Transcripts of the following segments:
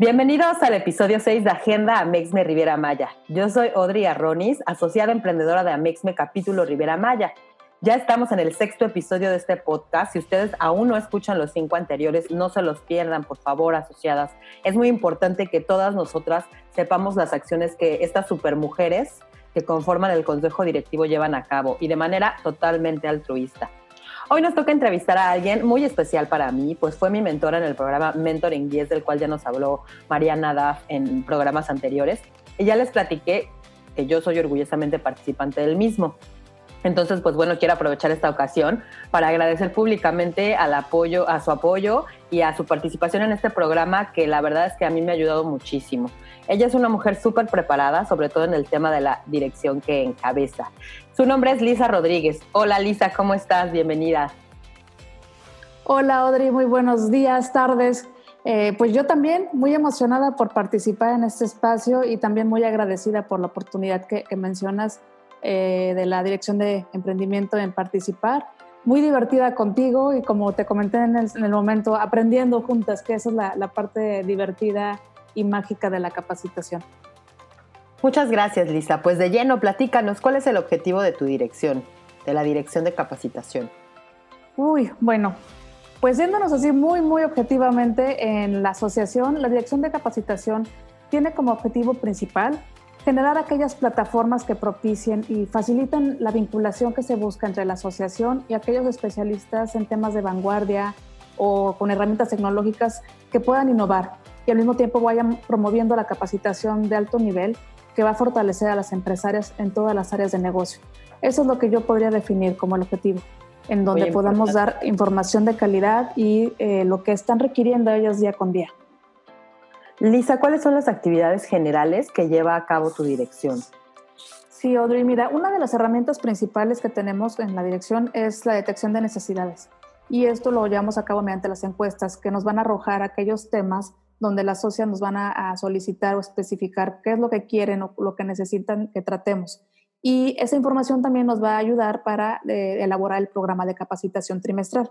Bienvenidos al episodio 6 de Agenda Amexme Riviera Maya. Yo soy Audrey Arronis, asociada emprendedora de Amexme Capítulo Riviera Maya. Ya estamos en el sexto episodio de este podcast. Si ustedes aún no escuchan los cinco anteriores, no se los pierdan, por favor, asociadas. Es muy importante que todas nosotras sepamos las acciones que estas supermujeres que conforman el consejo directivo llevan a cabo y de manera totalmente altruista. Hoy nos toca entrevistar a alguien muy especial para mí, pues fue mi mentora en el programa Mentoring 10, del cual ya nos habló Mariana Duff en programas anteriores. Y ya les platiqué que yo soy orgullosamente participante del mismo. Entonces, pues bueno, quiero aprovechar esta ocasión para agradecer públicamente al apoyo, a su apoyo y a su participación en este programa que la verdad es que a mí me ha ayudado muchísimo. Ella es una mujer súper preparada, sobre todo en el tema de la dirección que encabeza. Su nombre es Lisa Rodríguez. Hola Lisa, ¿cómo estás? Bienvenida. Hola Audrey, muy buenos días, tardes. Eh, pues yo también muy emocionada por participar en este espacio y también muy agradecida por la oportunidad que, mencionas eh, de la Dirección de Emprendimiento en participar. Muy divertida contigo y como te comenté en el, momento, aprendiendo juntas, que esa es la, la parte divertida y mágica de la capacitación. Muchas gracias, Lisa. Pues de lleno, platícanos, ¿cuál es el objetivo de tu dirección, de la dirección de capacitación? Uy, bueno, pues yéndonos así muy, muy objetivamente en la asociación, la dirección de capacitación tiene como objetivo principal generar aquellas plataformas que propicien y faciliten la vinculación que se busca entre la asociación y aquellos especialistas en temas de vanguardia o con herramientas tecnológicas que puedan innovar y al mismo tiempo vayan promoviendo la capacitación de alto nivel que va a fortalecer a las empresarias en todas las áreas de negocio. Eso es lo que yo podría definir como el objetivo, en donde podamos dar información de calidad y eh, lo que están requiriendo ellos día con día. Lisa, ¿cuáles son las actividades generales que lleva a cabo tu dirección? Sí, Audrey, mira, una de las herramientas principales que tenemos en la dirección es la detección de necesidades. Y esto lo llevamos a cabo mediante las encuestas que nos van a arrojar aquellos temas donde las socias nos van a, solicitar o especificar qué es lo que quieren o lo que necesitan que tratemos. Y esa información también nos va a ayudar para eh, elaborar el programa de capacitación trimestral.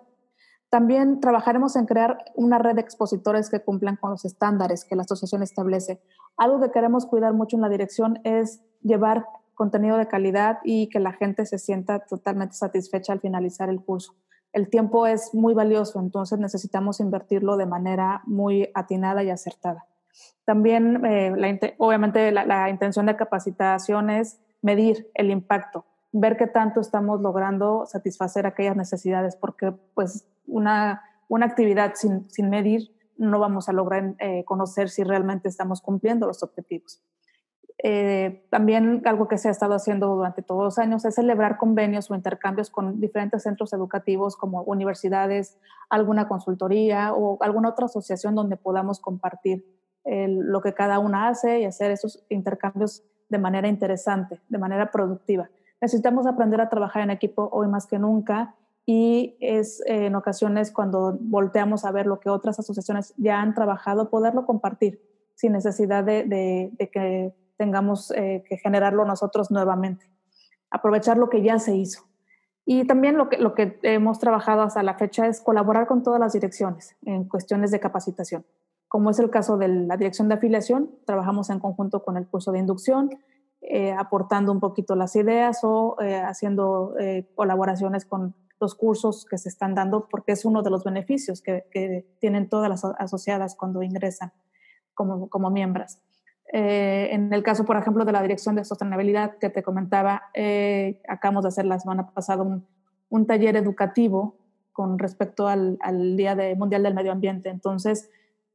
También trabajaremos en crear una red de expositores que cumplan con los estándares que la asociación establece. Algo que queremos cuidar mucho en la dirección es llevar contenido de calidad y que la gente se sienta totalmente satisfecha al finalizar el curso el tiempo es muy valioso, entonces necesitamos invertirlo de manera muy atinada y acertada. También, eh, obviamente, la, intención de capacitación es medir el impacto, ver qué tanto estamos logrando satisfacer aquellas necesidades, porque pues una, una actividad sin, sin medir no vamos a lograr eh, conocer si realmente estamos cumpliendo los objetivos. Eh, también algo que se ha estado haciendo durante todos los años es celebrar convenios o intercambios con diferentes centros educativos como universidades, alguna consultoría o alguna otra asociación donde podamos compartir lo que cada una hace y hacer esos intercambios de manera interesante, de manera productiva. Necesitamos aprender a trabajar en equipo hoy más que nunca y es eh, en ocasiones cuando volteamos a ver lo que otras asociaciones ya han trabajado, poderlo compartir sin necesidad de, de que tengamos eh, que generarlo nosotros nuevamente. Aprovechar lo que ya se hizo. Y también lo que, lo que hemos trabajado hasta la fecha es colaborar con todas las direcciones en cuestiones de capacitación. Como es el caso de la dirección de afiliación, trabajamos en conjunto con el curso de inducción, eh, aportando un poquito las ideas o eh, haciendo colaboraciones con los cursos que se están dando, porque es uno de los beneficios que, que tienen todas las asociadas cuando ingresan como, como miembros. Eh, en el caso, por ejemplo, de la Dirección de Sostenibilidad que te comentaba, eh, acabamos de hacer la semana pasada un, un taller educativo con respecto al, al, Día de Mundial del Medio Ambiente. Entonces,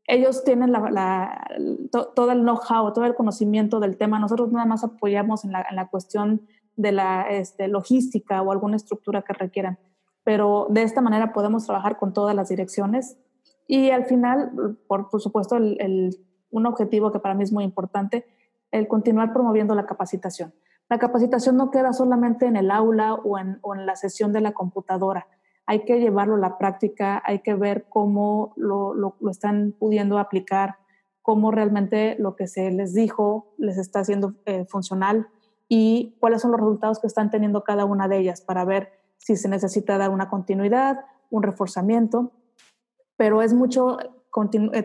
ellos tienen la, todo el know-how, todo el conocimiento del tema. Nosotros nada más apoyamos en la, en la cuestión de la este, logística o alguna estructura que requieran. Pero de esta manera podemos trabajar con todas las direcciones Y al final, por, por supuesto, el, un objetivo que para mí es muy importante, el continuar promoviendo la capacitación. La capacitación no queda solamente en el aula o en, o en la sesión de la computadora. Hay que llevarlo a la práctica, hay que ver cómo lo, lo, están pudiendo aplicar, cómo realmente lo que se les dijo les está haciendo eh, funcional y cuáles son los resultados que están teniendo cada una de ellas para ver si se necesita dar una continuidad, un reforzamiento, pero es mucho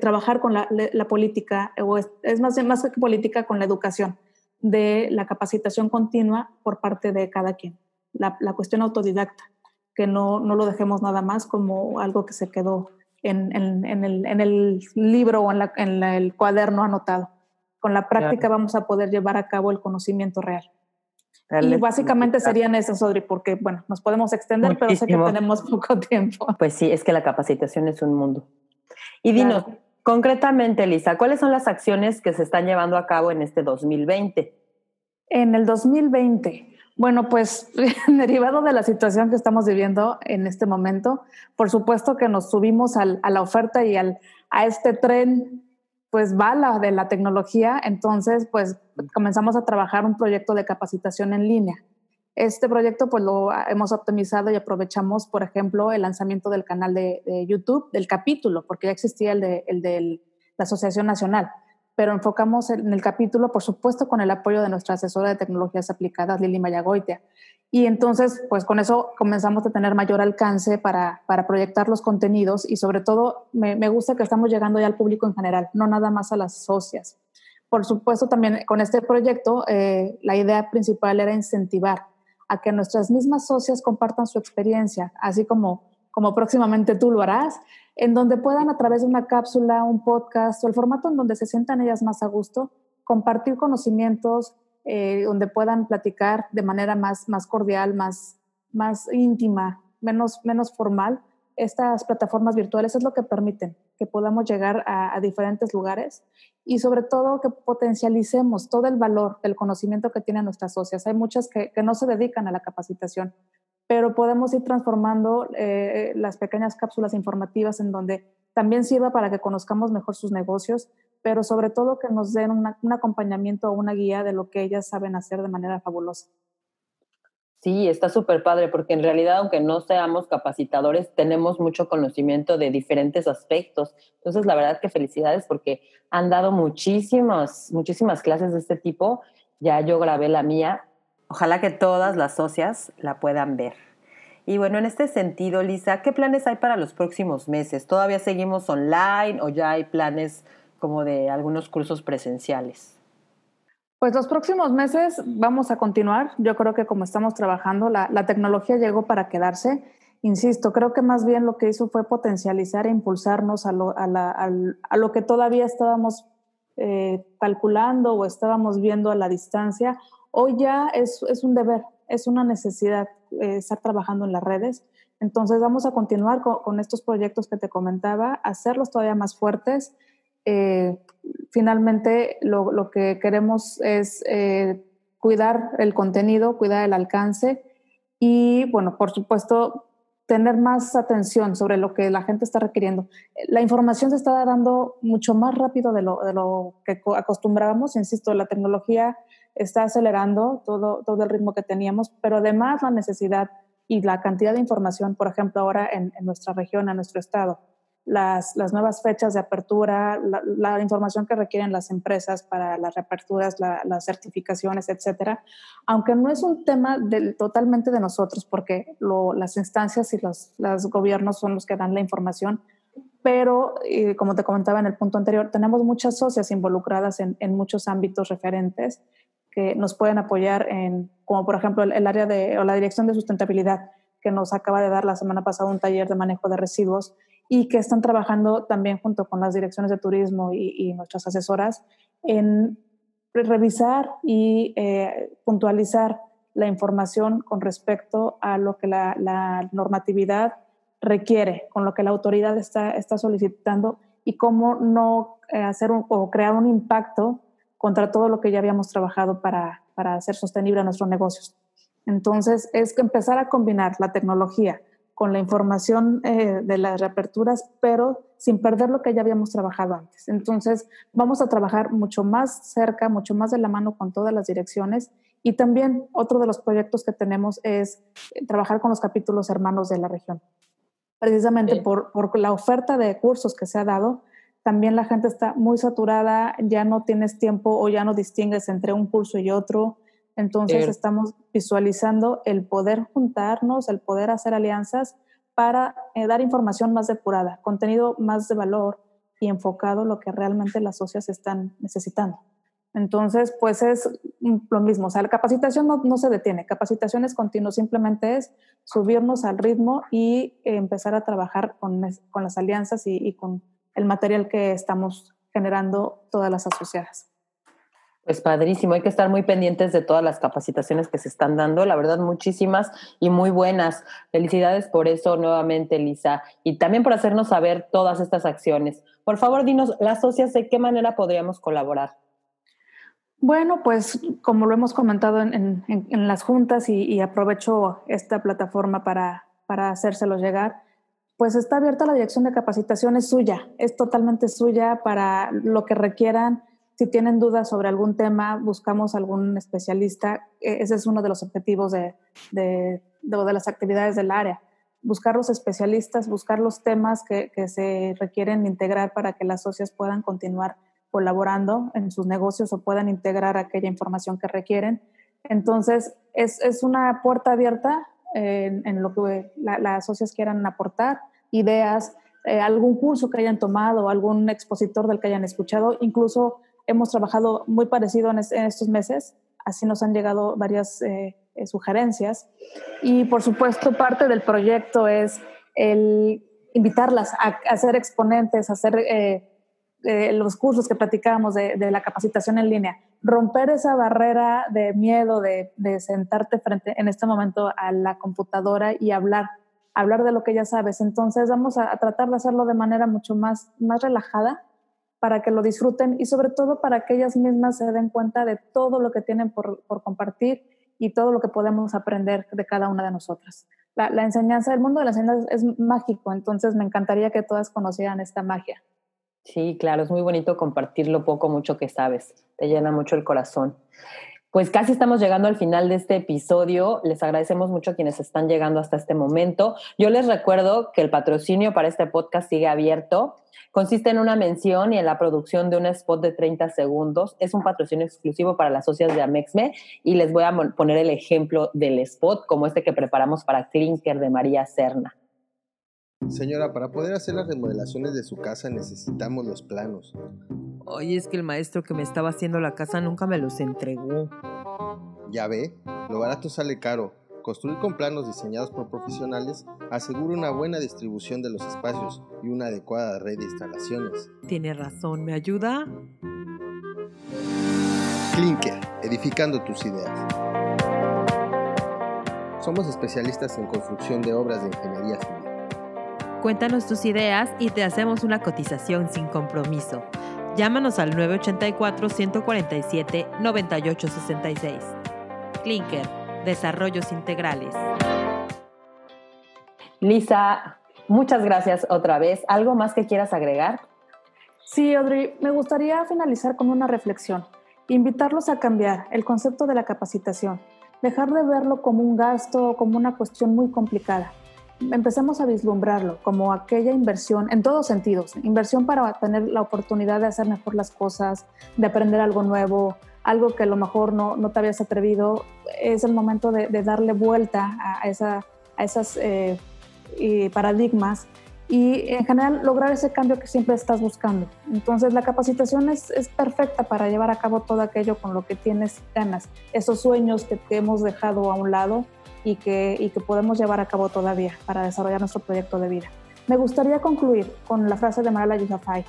trabajar con la, la política, o es, es, más, más que política, con la educación de la capacitación continua por parte de cada quien, la, la cuestión autodidacta, que no, no, lo dejemos nada más como algo que se quedó en, en, en, el, en el, libro o en, la, la, el cuaderno anotado. Con la práctica claro. vamos a poder llevar a cabo el conocimiento real. Real y básicamente serían esas, Audrey, porque, bueno, nos podemos extender, Muchísimo. pero sé que tenemos poco tiempo. Pues sí, es que la capacitación es un mundo. Y dinos, claro. concretamente, Elisa, ¿cuáles son las acciones que se están llevando a cabo en este 2020? En el 2020, bueno, pues derivado de la situación que estamos viviendo en este momento, por supuesto que nos subimos al, a la oferta y al, a este tren, pues bala de la tecnología, entonces pues comenzamos a trabajar un proyecto de capacitación en línea. Este proyecto pues lo hemos optimizado y aprovechamos, por ejemplo, el lanzamiento del canal de, de YouTube, del capítulo, porque ya existía el de, el de la Asociación Nacional pero enfocamos en el capítulo, por supuesto, con el apoyo de nuestra asesora de tecnologías aplicadas, Lili Mayagoitia. Y entonces, pues con eso comenzamos a tener mayor alcance para, para proyectar los contenidos y sobre todo me, me, gusta que estamos llegando ya al público en general, no nada más a las socias. Por supuesto, también con este proyecto, eh, la idea principal era incentivar a que nuestras mismas socias compartan su experiencia, así como, como próximamente tú lo harás, en donde puedan a través de una cápsula, un podcast o el formato en donde se sientan ellas más a gusto, compartir conocimientos, eh, donde puedan platicar de manera más, más cordial, más, más íntima, menos, menos formal. Estas plataformas virtuales es lo que permiten que podamos llegar a, diferentes lugares y sobre todo que potencialicemos todo el valor del conocimiento que tienen nuestras socias. Hay muchas que, no se dedican a la capacitación, pero podemos ir transformando eh, las pequeñas cápsulas informativas en donde también sirva para que conozcamos mejor sus negocios, pero sobre todo que nos den un acompañamiento o una guía de lo que ellas saben hacer de manera fabulosa. Sí, está súper padre, porque en realidad, aunque no seamos capacitadores, tenemos mucho conocimiento de diferentes aspectos. Entonces, la verdad que felicidades porque han dado muchísimas, muchísimas clases de este tipo. Ya yo grabé la mía Ojalá que todas las socias la puedan ver. Y bueno, en este sentido, Lisa, ¿qué planes hay para los próximos meses? ¿Todavía seguimos online o ya hay planes como de algunos cursos presenciales? Pues los próximos meses vamos a continuar. Yo creo que como estamos trabajando, la, tecnología llegó para quedarse. Insisto, creo que más bien lo que hizo fue potencializar e impulsarnos a lo, a la, a, lo que todavía estábamos eh, calculando o estábamos viendo a la distancia Hoy ya es, es un deber, es una necesidad eh, estar trabajando en las redes. Entonces vamos a continuar con, con, estos proyectos que te comentaba, hacerlos todavía más fuertes. Eh, finalmente lo, que queremos es eh, cuidar el contenido, cuidar el alcance y, bueno, por supuesto, tener más atención sobre lo que la gente está requiriendo. La información se está dando mucho más rápido de lo, de lo que acostumbrábamos. Insisto, la tecnología está acelerando todo, todo el ritmo que teníamos, pero además la necesidad y la cantidad de información, por ejemplo, ahora en nuestra región, en nuestro estado, las, nuevas fechas de apertura, la, información que requieren las empresas para las reaperturas, la, las certificaciones, etcétera, aunque no es un tema totalmente de nosotros, porque las instancias y los, los gobiernos son los que dan la información, pero eh, como te comentaba en el punto anterior, tenemos muchas socias involucradas en, en muchos ámbitos referentes que nos pueden apoyar en, como por ejemplo el, el, área de, o la dirección de sustentabilidad, que nos acaba de dar la semana pasada un taller de manejo de residuos y que están trabajando también junto con las direcciones de turismo y, nuestras asesoras en revisar y eh, puntualizar la información con respecto a lo que la, normatividad requiere, con lo que la autoridad está, está solicitando y cómo no eh, hacer o crear un impacto contra todo lo que ya habíamos trabajado para, para hacer sostenible a nuestros negocios. Entonces, es que empezar a combinar la tecnología con la información eh, de las reaperturas, pero sin perder lo que ya habíamos trabajado antes. Entonces, vamos a trabajar mucho más cerca, mucho más de la mano con todas las direcciones. Y también otro de los proyectos que tenemos es eh, trabajar con los capítulos hermanos de la región. Precisamente por, por la oferta de cursos que se ha dado, también la gente está muy saturada, ya no tienes tiempo o ya no distingues entre un curso y otro entonces estamos visualizando el poder juntarnos, el poder hacer alianzas para eh, dar información más depurada, contenido más de valor y enfocado lo que realmente las socias están necesitando. Entonces, pues es lo mismo, o sea, la capacitación no, se detiene, capacitación es continua, simplemente es subirnos al ritmo y empezar a trabajar con, las alianzas y con el material que estamos generando todas las asociadas. Pues padrísimo, hay que estar muy pendientes de todas las capacitaciones que se están dando, la verdad muchísimas y muy buenas. Felicidades por eso nuevamente, Lisa, y también por hacernos saber todas estas acciones. Por favor, dinos, las socias, ¿de qué manera podríamos colaborar? Bueno, pues como lo hemos comentado en, las juntas y, aprovecho esta plataforma para, para hacérselo llegar, pues está abierta la dirección de capacitación, es suya, es totalmente suya para lo que requieran si tienen dudas sobre algún tema, buscamos algún especialista. E, ese es uno de los objetivos de, de, de, las actividades del área. Buscar los especialistas, buscar los temas que, que, se requieren integrar para que las socias puedan continuar colaborando en sus negocios o puedan integrar aquella información que requieren. Entonces, es, es una puerta abierta en, lo que las socias quieran aportar, ideas, eh, algún curso que hayan tomado, algún expositor del que hayan escuchado, incluso hemos trabajado muy parecido en, estos meses, así nos han llegado varias eh, eh, sugerencias. Y por supuesto, parte del proyecto es el invitarlas a, a ser exponentes, a hacer eh, los cursos que platicábamos de, la capacitación en línea, romper esa barrera de miedo de, sentarte frente en este momento a la computadora y hablar, hablar de lo que ya sabes. Entonces vamos a, a tratar de hacerlo de manera mucho más, más relajada para que lo disfruten y sobre todo para que ellas mismas se den cuenta de todo lo que tienen por, compartir y todo lo que podemos aprender de cada una de nosotras. La, enseñanza, el mundo de la enseñanza es mágico, entonces me encantaría que todas conocieran esta magia. Sí, claro, es muy bonito compartir lo poco, mucho que sabes, te llena mucho el corazón. Pues casi estamos llegando al final de este episodio. Les agradecemos mucho a quienes están llegando hasta este momento. Yo les recuerdo que el patrocinio para este podcast sigue abierto. Consiste en una mención y en la producción de un spot de 30 segundos. Es un patrocinio exclusivo para las socias de Amexme y les voy a poner el ejemplo del spot como este que preparamos para Clinker de María Serna. Señora, para poder hacer las remodelaciones de su casa necesitamos los planos. Oye, es que el maestro que me estaba haciendo la casa nunca me los entregó. Ya ve, lo barato sale caro. Construir con planos diseñados por profesionales asegura una buena distribución de los espacios y una adecuada red de instalaciones. Tiene razón, ¿me ayuda? Clinker, edificando tus ideas. Somos especialistas en construcción de obras de ingeniería civil. Cuéntanos tus ideas y te hacemos una cotización sin compromiso. Llámanos al 984-147-9866. Clinker Desarrollos Integrales. Lisa, muchas gracias otra vez. ¿Algo más que quieras agregar? Sí, Audrey, me gustaría finalizar con una reflexión. Invitarlos a cambiar el concepto de la capacitación, dejar de verlo como un gasto o como una cuestión muy complicada. Empecemos a vislumbrarlo como aquella inversión en todos sentidos, inversión para tener la oportunidad de hacer mejor las cosas, de aprender algo nuevo, algo que a lo mejor no, no te habías atrevido, es el momento de, darle vuelta a, esa, a esas eh, paradigmas y en general lograr ese cambio que siempre estás buscando. Entonces la capacitación es, es, perfecta para llevar a cabo todo aquello con lo que tienes ganas, esos sueños que, hemos dejado a un lado y que, podemos llevar a cabo todavía para desarrollar nuestro proyecto de vida. Me gustaría concluir con la frase de Marala Yousafzai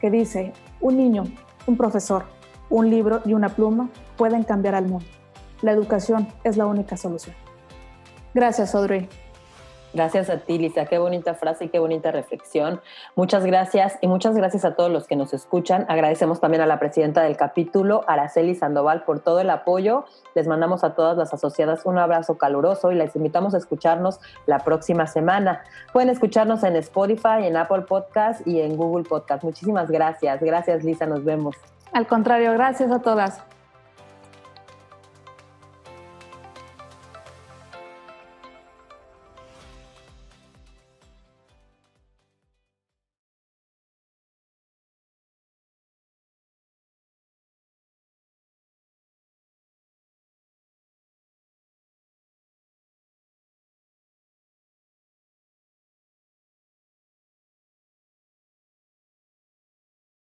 que dice, un niño, un profesor, un libro y una pluma pueden cambiar al mundo. La educación es la única solución. Gracias, Audrey. Gracias a ti, Lisa. Qué bonita frase y qué bonita reflexión. Muchas gracias y muchas gracias a todos los que nos escuchan. Agradecemos también a la presidenta del capítulo, Araceli Sandoval, por todo el apoyo. Les mandamos a todas las asociadas un abrazo caluroso y les invitamos a escucharnos la próxima semana. Pueden escucharnos en Spotify, en Apple Podcast y en Google Podcast. Muchísimas gracias. Gracias, Lisa. Nos vemos. Al contrario, gracias a todas.